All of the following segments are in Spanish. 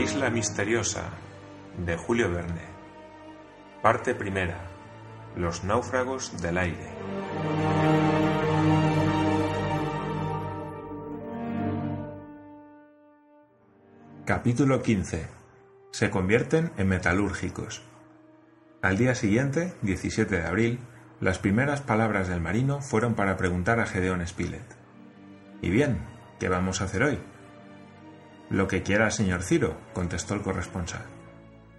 isla misteriosa de Julio Verne. Parte primera. Los náufragos del aire. Capítulo 15. Se convierten en metalúrgicos. Al día siguiente, 17 de abril, las primeras palabras del marino fueron para preguntar a Gedeón Spilett. ¿Y bien? ¿Qué vamos a hacer hoy? Lo que quiera, señor Ciro, contestó el corresponsal.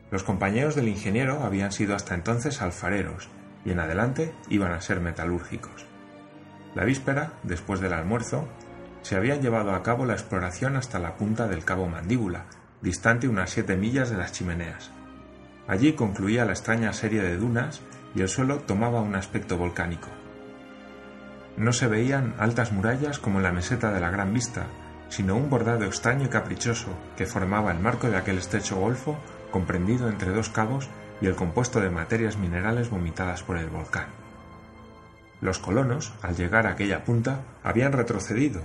Los compañeros del ingeniero habían sido hasta entonces alfareros y en adelante iban a ser metalúrgicos. La víspera, después del almuerzo, se habían llevado a cabo la exploración hasta la punta del cabo Mandíbula, distante unas siete millas de las chimeneas. Allí concluía la extraña serie de dunas y el suelo tomaba un aspecto volcánico. No se veían altas murallas como en la meseta de la Gran Vista, sino un bordado extraño y caprichoso que formaba el marco de aquel estrecho golfo comprendido entre dos cabos y el compuesto de materias minerales vomitadas por el volcán. Los colonos, al llegar a aquella punta, habían retrocedido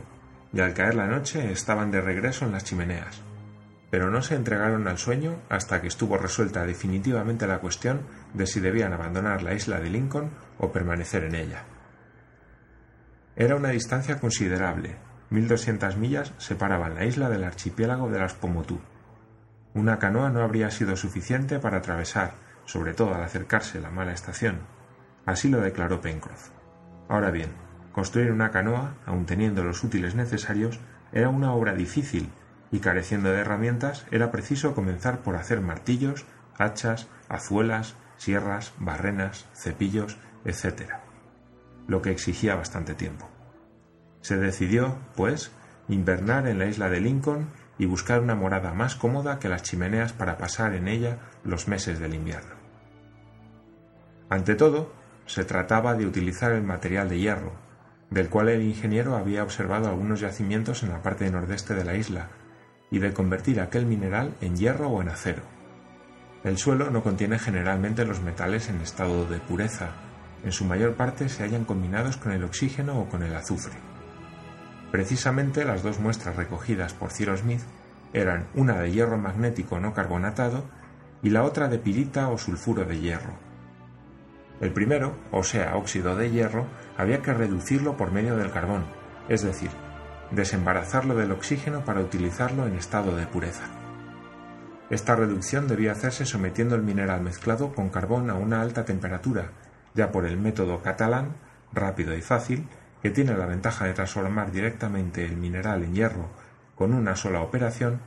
y al caer la noche estaban de regreso en las chimeneas, pero no se entregaron al sueño hasta que estuvo resuelta definitivamente la cuestión de si debían abandonar la isla de Lincoln o permanecer en ella. Era una distancia considerable, 1200 millas separaban la isla del archipiélago de las Pomotú. Una canoa no habría sido suficiente para atravesar, sobre todo al acercarse la mala estación. Así lo declaró Pencroff. Ahora bien, construir una canoa, aun teniendo los útiles necesarios, era una obra difícil y careciendo de herramientas era preciso comenzar por hacer martillos, hachas, azuelas, sierras, barrenas, cepillos, etc., lo que exigía bastante tiempo. Se decidió, pues, invernar en la isla de Lincoln y buscar una morada más cómoda que las chimeneas para pasar en ella los meses del invierno. Ante todo, se trataba de utilizar el material de hierro, del cual el ingeniero había observado algunos yacimientos en la parte nordeste de la isla, y de convertir aquel mineral en hierro o en acero. El suelo no contiene generalmente los metales en estado de pureza, en su mayor parte se hallan combinados con el oxígeno o con el azufre. Precisamente las dos muestras recogidas por Cyrus Smith eran una de hierro magnético no carbonatado y la otra de pirita o sulfuro de hierro. El primero, o sea, óxido de hierro, había que reducirlo por medio del carbón, es decir, desembarazarlo del oxígeno para utilizarlo en estado de pureza. Esta reducción debía hacerse sometiendo el mineral mezclado con carbón a una alta temperatura, ya por el método catalán, rápido y fácil, que tiene la ventaja de transformar directamente el mineral en hierro con una sola operación,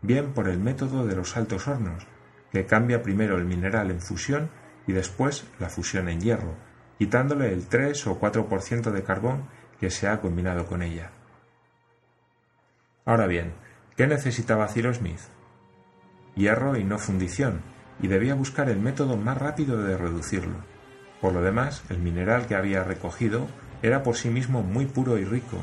bien por el método de los altos hornos, que cambia primero el mineral en fusión y después la fusión en hierro, quitándole el 3 o 4% de carbón que se ha combinado con ella. Ahora bien, ¿qué necesitaba Cyrus Smith? Hierro y no fundición, y debía buscar el método más rápido de reducirlo. Por lo demás, el mineral que había recogido era por sí mismo muy puro y rico,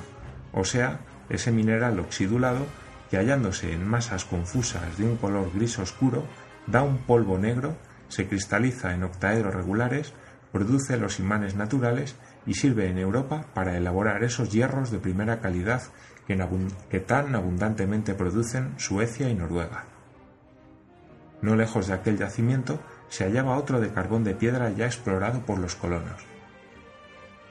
o sea, ese mineral oxidulado que hallándose en masas confusas de un color gris oscuro, da un polvo negro, se cristaliza en octaedros regulares, produce los imanes naturales y sirve en Europa para elaborar esos hierros de primera calidad que, que tan abundantemente producen Suecia y Noruega. No lejos de aquel yacimiento se hallaba otro de carbón de piedra ya explorado por los colonos.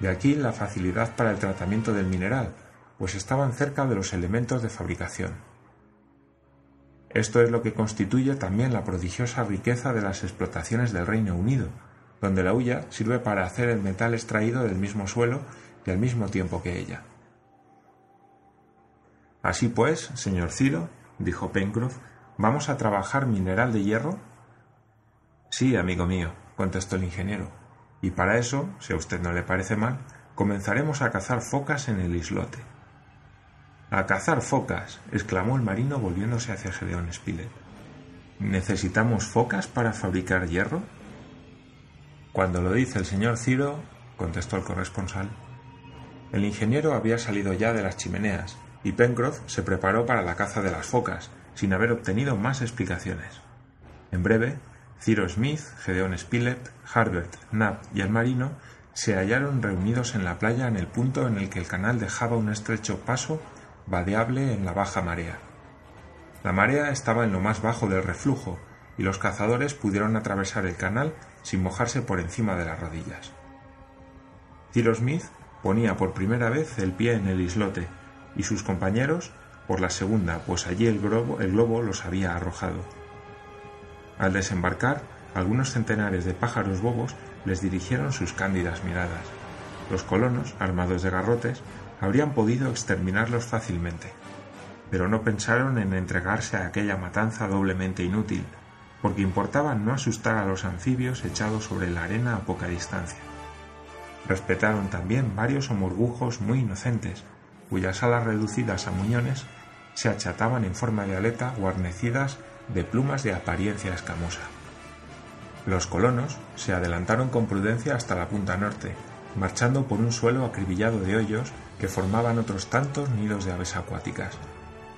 De aquí la facilidad para el tratamiento del mineral, pues estaban cerca de los elementos de fabricación. Esto es lo que constituye también la prodigiosa riqueza de las explotaciones del Reino Unido, donde la hulla sirve para hacer el metal extraído del mismo suelo y al mismo tiempo que ella. Así pues, señor Ciro, dijo Pencroff, ¿vamos a trabajar mineral de hierro? Sí, amigo mío, contestó el ingeniero y para eso, si a usted no le parece mal, comenzaremos a cazar focas en el islote. A cazar focas, exclamó el marino volviéndose hacia Gedeón Spilett. ¿Necesitamos focas para fabricar hierro? Cuando lo dice el señor Ciro, contestó el corresponsal. El ingeniero había salido ya de las chimeneas y Pencroff se preparó para la caza de las focas, sin haber obtenido más explicaciones. En breve, Ciro Smith, Gedeón Spilett, Harbert, Knapp y el marino se hallaron reunidos en la playa en el punto en el que el canal dejaba un estrecho paso vadeable en la baja marea. La marea estaba en lo más bajo del reflujo y los cazadores pudieron atravesar el canal sin mojarse por encima de las rodillas. Cyrus Smith ponía por primera vez el pie en el islote y sus compañeros por la segunda, pues allí el el globo los había arrojado. Al desembarcar, algunos centenares de pájaros bobos les dirigieron sus cándidas miradas. Los colonos, armados de garrotes, habrían podido exterminarlos fácilmente, pero no pensaron en entregarse a aquella matanza doblemente inútil, porque importaba no asustar a los anfibios echados sobre la arena a poca distancia. Respetaron también varios homorbujos muy inocentes, cuyas alas reducidas a muñones se achataban en forma de aleta guarnecidas de plumas de apariencia escamosa. Los colonos se adelantaron con prudencia hasta la punta norte, marchando por un suelo acribillado de hoyos que formaban otros tantos nidos de aves acuáticas.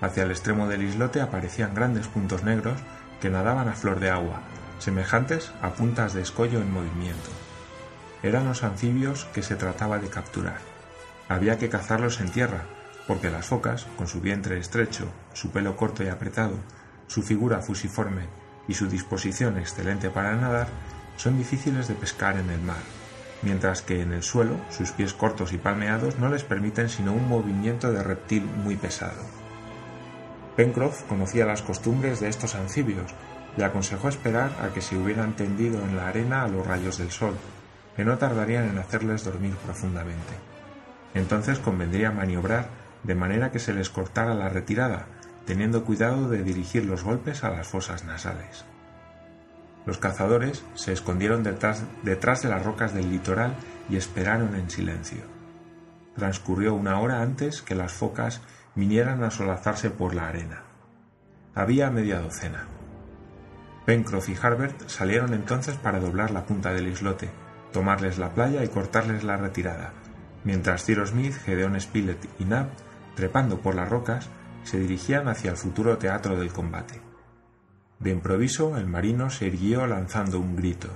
Hacia el extremo del islote aparecían grandes puntos negros que nadaban a flor de agua, semejantes a puntas de escollo en movimiento. Eran los anfibios que se trataba de capturar. Había que cazarlos en tierra, porque las focas, con su vientre estrecho, su pelo corto y apretado, su figura fusiforme y su disposición excelente para nadar, son difíciles de pescar en el mar, mientras que en el suelo sus pies cortos y palmeados no les permiten sino un movimiento de reptil muy pesado. Pencroff conocía las costumbres de estos anfibios y aconsejó esperar a que se hubieran tendido en la arena a los rayos del sol, que no tardarían en hacerles dormir profundamente. Entonces convendría maniobrar de manera que se les cortara la retirada, teniendo cuidado de dirigir los golpes a las fosas nasales. Los cazadores se escondieron detrás, de las rocas del litoral y esperaron en silencio. Transcurrió una hora antes que las focas vinieran a solazarse por la arena. Había media docena. Pencroff y Harbert salieron entonces para doblar la punta del islote, tomarles la playa y cortarles la retirada, mientras Cyrus Smith, Gedeon Spilett y Nab, trepando por las rocas, se dirigían hacia el futuro teatro del combate. De improviso, el marino se irguió lanzando un grito.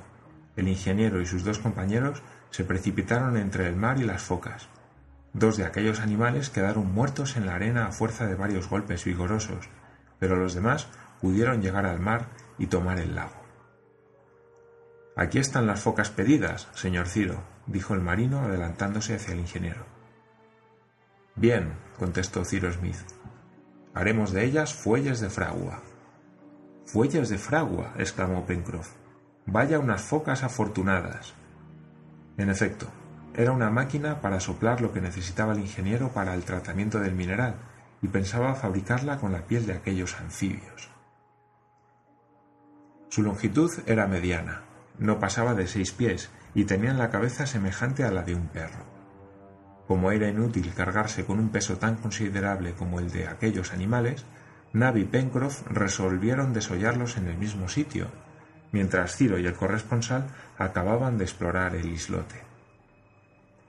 El ingeniero y sus dos compañeros se precipitaron entre el mar y las focas. Dos de aquellos animales quedaron muertos en la arena a fuerza de varios golpes vigorosos, pero los demás pudieron llegar al mar y tomar el lago. Aquí están las focas pedidas, señor Ciro, dijo el marino adelantándose hacia el ingeniero. Bien, contestó Ciro Smith. Haremos de ellas fuelles de fragua. Fuelles de fragua, exclamó Pencroff. Vaya unas focas afortunadas. En efecto, era una máquina para soplar lo que necesitaba el ingeniero para el tratamiento del mineral, y pensaba fabricarla con la piel de aquellos anfibios. Su longitud era mediana, no pasaba de seis pies, y tenía la cabeza semejante a la de un perro. Como era inútil cargarse con un peso tan considerable como el de aquellos animales, Nab y Pencroff resolvieron desollarlos en el mismo sitio, mientras Ciro y el corresponsal acababan de explorar el islote.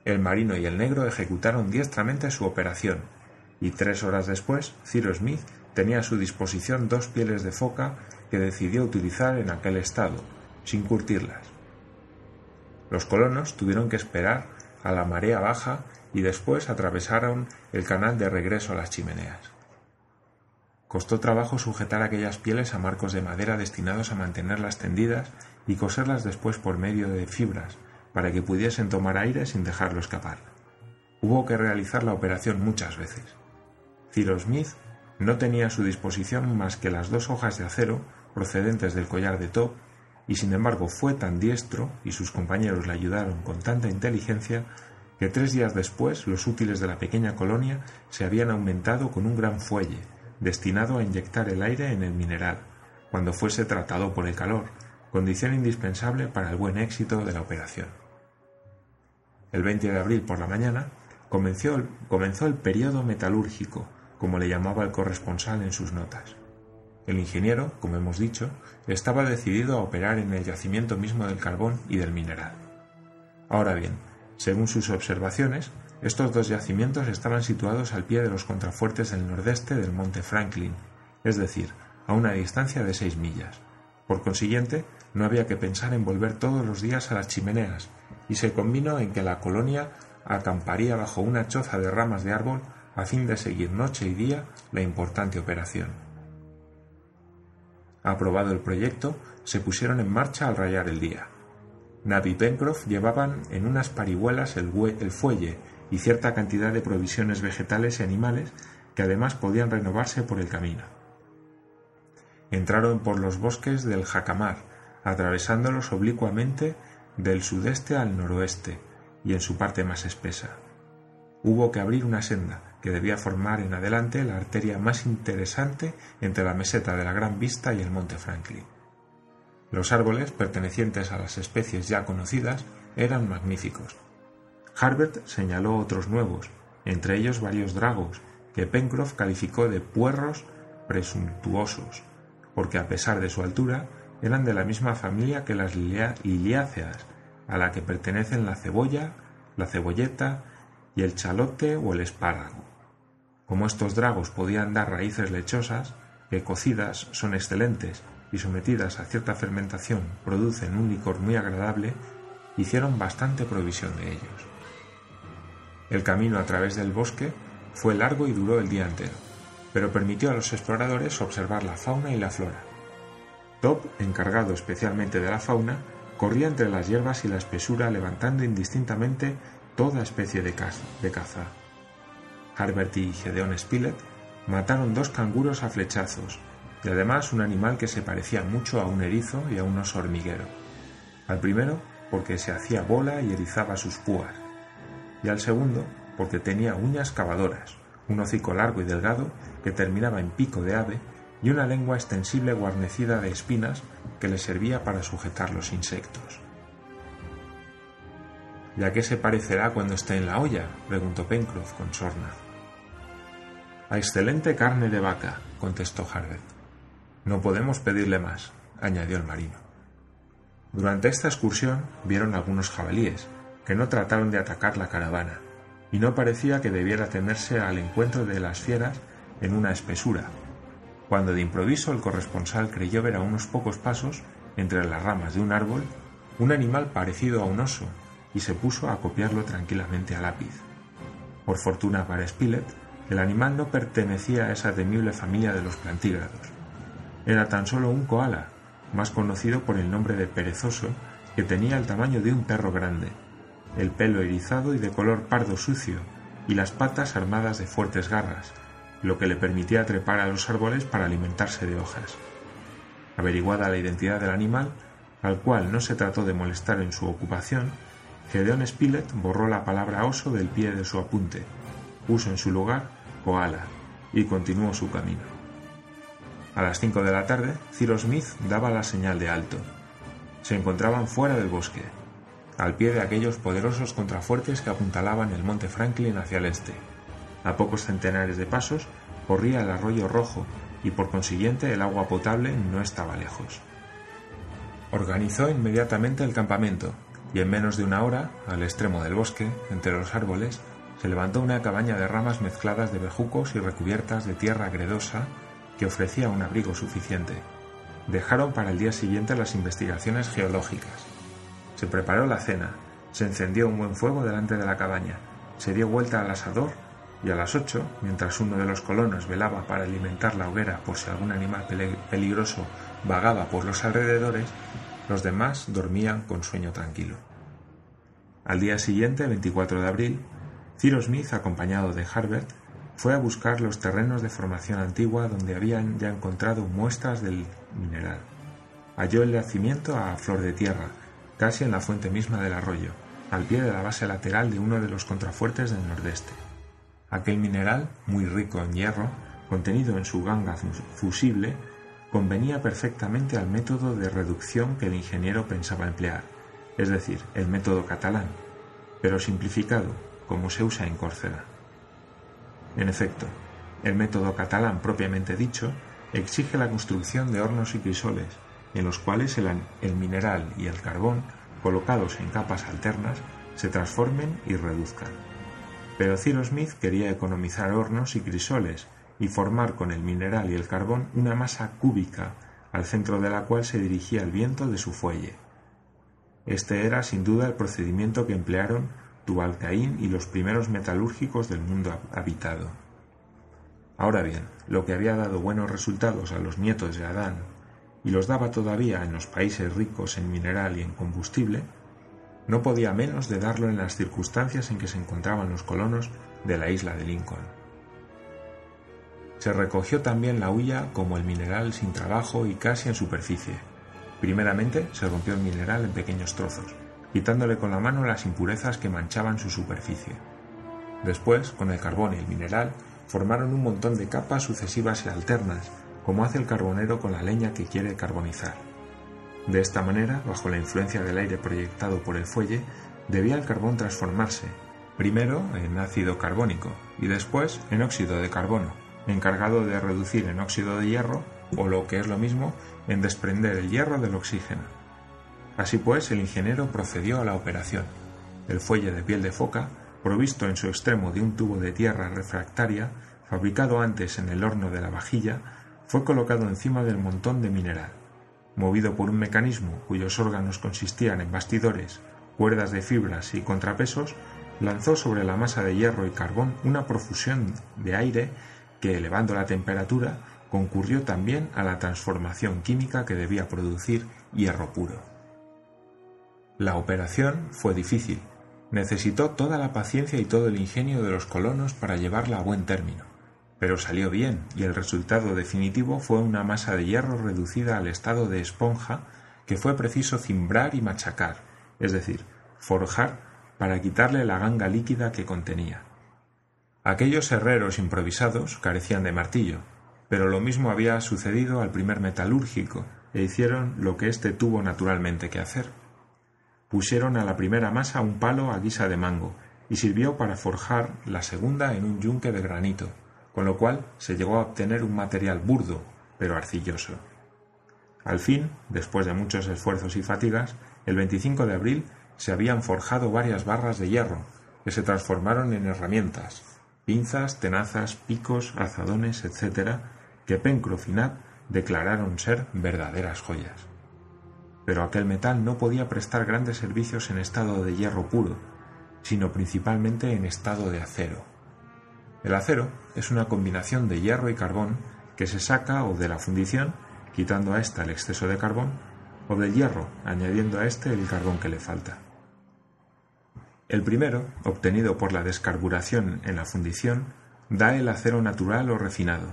El marino y el negro ejecutaron diestramente su operación, y tres horas después Ciro Smith tenía a su disposición dos pieles de foca que decidió utilizar en aquel estado, sin curtirlas. Los colonos tuvieron que esperar a la marea baja y después atravesaron el canal de regreso a las chimeneas. Costó trabajo sujetar aquellas pieles a marcos de madera destinados a mantenerlas tendidas y coserlas después por medio de fibras para que pudiesen tomar aire sin dejarlo escapar. Hubo que realizar la operación muchas veces. Cyrus Smith no tenía a su disposición más que las dos hojas de acero procedentes del collar de Top y sin embargo fue tan diestro y sus compañeros le ayudaron con tanta inteligencia que tres días después los útiles de la pequeña colonia se habían aumentado con un gran fuelle, destinado a inyectar el aire en el mineral, cuando fuese tratado por el calor, condición indispensable para el buen éxito de la operación. El 20 de abril por la mañana comenzó el, comenzó periodo metalúrgico, como le llamaba el corresponsal en sus notas. El ingeniero, como hemos dicho, estaba decidido a operar en el yacimiento mismo del carbón y del mineral. Ahora bien, según sus observaciones, estos dos yacimientos estaban situados al pie de los contrafuertes del nordeste del monte Franklin, es decir, a una distancia de seis millas. Por consiguiente, no había que pensar en volver todos los días a las chimeneas, y se convino en que la colonia acamparía bajo una choza de ramas de árbol a fin de seguir noche y día la importante operación. Aprobado el proyecto, se pusieron en marcha al rayar el día. Nab y Pencroff llevaban en unas parihuelas el, el fuelle y cierta cantidad de provisiones vegetales y animales que además podían renovarse por el camino. Entraron por los bosques del Jacamar, atravesándolos oblicuamente del sudeste al noroeste y en su parte más espesa. Hubo que abrir una senda que debía formar en adelante la arteria más interesante entre la meseta de la Gran Vista y el Monte Franklin. Los árboles, pertenecientes a las especies ya conocidas, eran magníficos. Harbert señaló otros nuevos, entre ellos varios dragos, que Pencroff calificó de puerros presuntuosos, porque a pesar de su altura eran de la misma familia que las liliáceas, a la que pertenecen la cebolla, la cebolleta y el chalote o el espárrago. Como estos dragos podían dar raíces lechosas, que cocidas son excelentes y sometidas a cierta fermentación producen un licor muy agradable, hicieron bastante provisión de ellos. El camino a través del bosque fue largo y duró el día entero, pero permitió a los exploradores observar la fauna y la flora. Top, encargado especialmente de la fauna, corría entre las hierbas y la espesura levantando indistintamente toda especie de caza. De caza. Harbert y Gedeon Spilett mataron dos canguros a flechazos y además un animal que se parecía mucho a un erizo y a un oso hormiguero. Al primero porque se hacía bola y erizaba sus púas, y al segundo porque tenía uñas cavadoras, un hocico largo y delgado que terminaba en pico de ave y una lengua extensible guarnecida de espinas que le servía para sujetar los insectos. ¿Y a qué se parecerá cuando esté en la olla? preguntó Pencroff con sorna. A excelente carne de vaca, contestó Harbert. No podemos pedirle más, añadió el marino. Durante esta excursión vieron algunos jabalíes, que no trataron de atacar la caravana, y no parecía que debiera temerse al encuentro de las fieras en una espesura, cuando de improviso el corresponsal creyó ver a unos pocos pasos, entre las ramas de un árbol, un animal parecido a un oso, y se puso a copiarlo tranquilamente a lápiz. Por fortuna para Spilett, el animal no pertenecía a esa temible familia de los plantígrados. Era tan solo un koala, más conocido por el nombre de perezoso, que tenía el tamaño de un perro grande, el pelo erizado y de color pardo sucio, y las patas armadas de fuertes garras, lo que le permitía trepar a los árboles para alimentarse de hojas. Averiguada la identidad del animal, al cual no se trató de molestar en su ocupación, Gedeon Spilett borró la palabra oso del pie de su apunte, puso en su lugar koala y continuó su camino. A las cinco de la tarde, Cyrus Smith daba la señal de alto. Se encontraban fuera del bosque, al pie de aquellos poderosos contrafuertes que apuntalaban el monte Franklin hacia el este. A pocos centenares de pasos corría el arroyo rojo y por consiguiente el agua potable no estaba lejos. Organizó inmediatamente el campamento y en menos de una hora, al extremo del bosque, entre los árboles, se levantó una cabaña de ramas mezcladas de bejucos y recubiertas de tierra gredosa que ofrecía un abrigo suficiente. Dejaron para el día siguiente las investigaciones geológicas se preparó la cena, se encendió un buen fuego delante de la cabaña, se dio vuelta al asador y a las ocho, mientras uno de los colonos velaba para alimentar la hoguera por si algún animal peligroso vagaba por los alrededores, los demás dormían con sueño tranquilo. Al día siguiente, 24 de abril, Cyrus Smith, acompañado de Harbert, fue a buscar los terrenos de formación antigua donde habían ya encontrado muestras del mineral. Halló el yacimiento a flor de tierra, casi en la fuente misma del arroyo, al pie de la base lateral de uno de los contrafuertes del nordeste. Aquel mineral, muy rico en hierro, contenido en su ganga fusible, convenía perfectamente al método de reducción que el ingeniero pensaba emplear, es decir, el método catalán, pero simplificado, como se usa en Córcega. En efecto, el método catalán propiamente dicho exige la construcción de hornos y crisoles, en los cuales el, mineral y el carbón, colocados en capas alternas, se transformen y reduzcan. Pero Cyrus Smith quería economizar hornos y crisoles y formar con el mineral y el carbón una masa cúbica al centro de la cual se dirigía el viento de su fuelle. Este era sin duda el procedimiento que emplearon Tubalcaín y los primeros metalúrgicos del mundo habitado. Ahora bien, lo que había dado buenos resultados a los nietos de Adán y los daba todavía en los países ricos en mineral y en combustible, no podía menos de darlo en las circunstancias en que se encontraban los colonos de la isla de Lincoln. Se recogió también la hulla como el mineral sin trabajo y casi en superficie. Primeramente se rompió el mineral en pequeños trozos, quitándole con la mano las impurezas que manchaban su superficie. Después, con el carbón y el mineral, formaron un montón de capas sucesivas y alternas, como hace el carbonero con la leña que quiere carbonizar. De esta manera, bajo la influencia del aire proyectado por el fuelle, debía el carbón transformarse, primero en ácido carbónico y después en óxido de carbono, encargado de reducir en óxido de hierro, o lo que es lo mismo, en desprender el hierro del oxígeno. Así pues, el ingeniero procedió a la operación. El fuelle de piel de foca, provisto en su extremo de un tubo de tierra refractaria, fabricado antes en el horno de la vajilla, fue colocado encima del montón de mineral. Movido por un mecanismo cuyos órganos consistían en bastidores, cuerdas de fibras y contrapesos, lanzó sobre la masa de hierro y carbón una profusión de aire que, elevando la temperatura, concurrió también a la transformación química que debía producir hierro puro. La operación fue difícil. Necesitó toda la paciencia y todo el ingenio de los colonos para llevarla a buen término. Pero salió bien y el resultado definitivo fue una masa de hierro reducida al estado de esponja que fue preciso cimbrar y machacar, es decir, forjar para quitarle la ganga líquida que contenía. Aquellos herreros improvisados carecían de martillo, pero lo mismo había sucedido al primer metalúrgico, e hicieron lo que éste tuvo naturalmente que hacer. Pusieron a la primera masa un palo a guisa de mango, y sirvió para forjar la segunda en un yunque de granito, con lo cual se llegó a obtener un material burdo, pero arcilloso. Al fin, después de muchos esfuerzos y fatigas, el 25 de abril se habían forjado varias barras de hierro, que se transformaron en herramientas, pinzas, tenazas, picos, azadones, etc., que Pencroff declararon ser verdaderas joyas. Pero aquel metal no podía prestar grandes servicios en estado de hierro puro, sino principalmente en estado de acero. El acero es una combinación de hierro y carbón que se saca o de la fundición, quitando a ésta el exceso de carbón, o del hierro, añadiendo a éste el carbón que le falta. El primero, obtenido por la descarburación en la fundición, da el acero natural o refinado.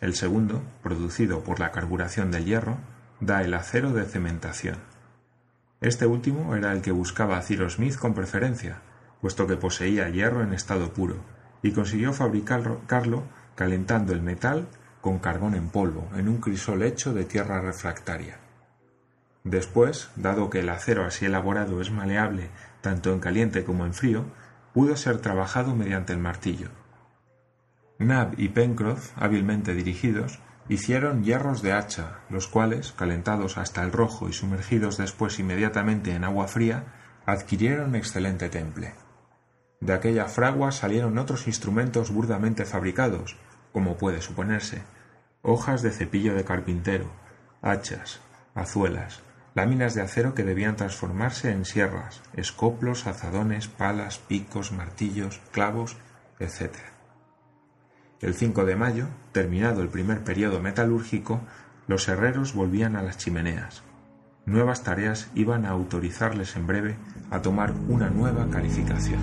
El segundo, producido por la carburación del hierro, da el acero de cementación. Este último era el que buscaba Ciro Smith con preferencia, puesto que poseía hierro en estado puro, y consiguió fabricarlo calentando el metal con carbón en polvo en un crisol hecho de tierra refractaria. Después, dado que el acero así elaborado es maleable tanto en caliente como en frío, pudo ser trabajado mediante el martillo. Nab y Pencroff, hábilmente dirigidos, hicieron hierros de hacha, los cuales, calentados hasta el rojo y sumergidos después inmediatamente en agua fría, adquirieron excelente temple. De aquella fragua salieron otros instrumentos burdamente fabricados, como puede suponerse, hojas de cepillo de carpintero, hachas, azuelas, láminas de acero que debían transformarse en sierras, escoplos, azadones, palas, picos, martillos, clavos, etc. El 5 de mayo, terminado el primer periodo metalúrgico, los herreros volvían a las chimeneas. Nuevas tareas iban a autorizarles en breve a tomar una nueva calificación.